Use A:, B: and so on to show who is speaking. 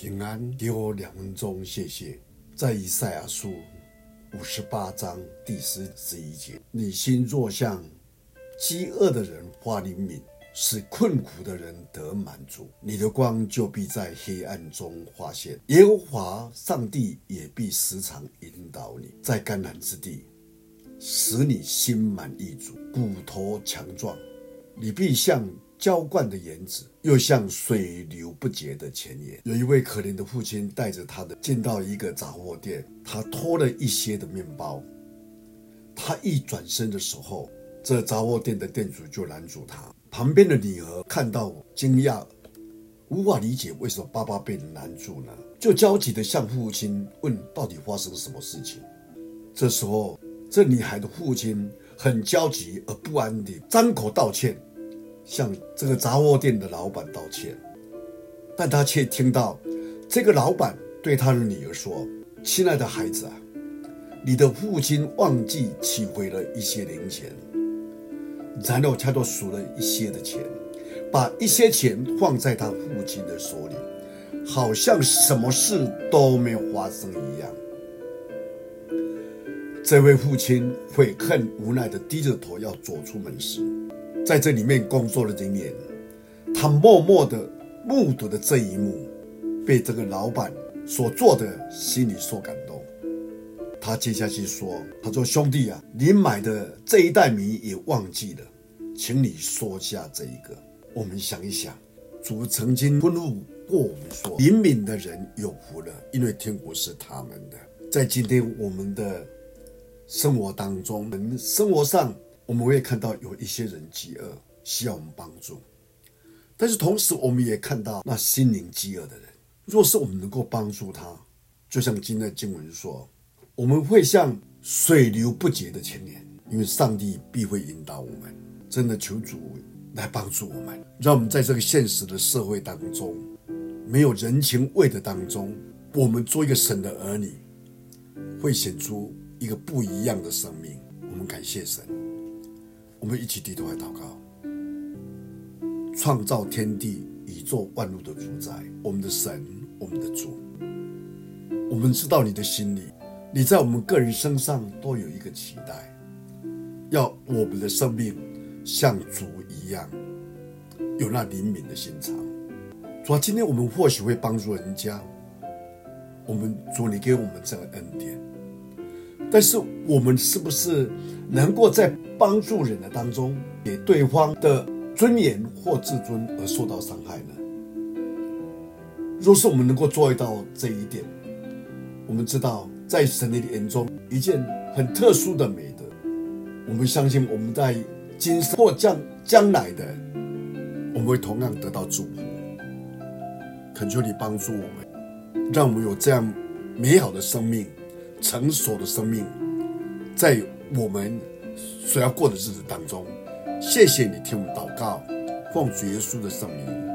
A: 平安，给我两分钟，谢谢。在以赛亚书五十八章第十十一节，你心若向饥饿的人发怜悯，使困苦的人得满足，你的光就必在黑暗中发现。耶和华上帝也必时常引导你，在干旱之地，使你心满意足，骨头强壮。你必像浇灌的园子，又像水流不竭的泉源。有一位可怜的父亲带着他的进到一个杂货店，他拖了一些的面包。他一转身的时候，这杂货店的店主就拦住他。旁边的女儿看到惊讶，无法理解为什么爸爸被人拦住呢？就焦急地向父亲问：到底发生什么事情？这时候，这女孩的父亲很焦急而不安地张口道歉。向这个杂货店的老板道歉，但他却听到这个老板对他的女儿说：“亲爱的孩子啊，你的父亲忘记取回了一些零钱，然后他就数了一些的钱，把一些钱放在他父亲的手里，好像什么事都没有发生一样。”这位父亲悔恨无奈地低着头要走出门时。在这里面工作的人员，他默默地目睹的这一幕，被这个老板所做的心里受感动。他接下去说：“他说兄弟啊，你买的这一袋米也忘记了，请你说下这一个。”我们想一想，主曾经吩咐过我们说：“灵敏的人有福了，因为天国是他们的。”在今天我们的生活当中，我们生活上。我们会看到有一些人饥饿，需要我们帮助，但是同时我们也看到那心灵饥饿的人。若是我们能够帮助他，就像今天的经文说，我们会像水流不竭的泉源，因为上帝必会引导我们。真的求主来帮助我们，让我们在这个现实的社会当中，没有人情味的当中，我们做一个神的儿女，会显出一个不一样的生命。我们感谢神。我们一起低头来祷告，创造天地、宇宙万物的主宰，我们的神，我们的主。我们知道你的心里，你在我们个人身上都有一个期待，要我们的生命像主一样，有那灵敏的心肠。主啊，今天我们或许会帮助人家，我们主，你给我们这个恩典，但是我们是不是能够在帮助人的当中，给对方的尊严或自尊而受到伤害呢？若是我们能够做到这一点，我们知道在神的眼中，一件很特殊的美德。我们相信我们在今生或将将来的，我们会同样得到祝福。恳求你帮助我们，让我们有这样美好的生命、成熟的生命，在我们。所要过的日子当中，谢谢你听我祷告，奉主耶稣的圣名，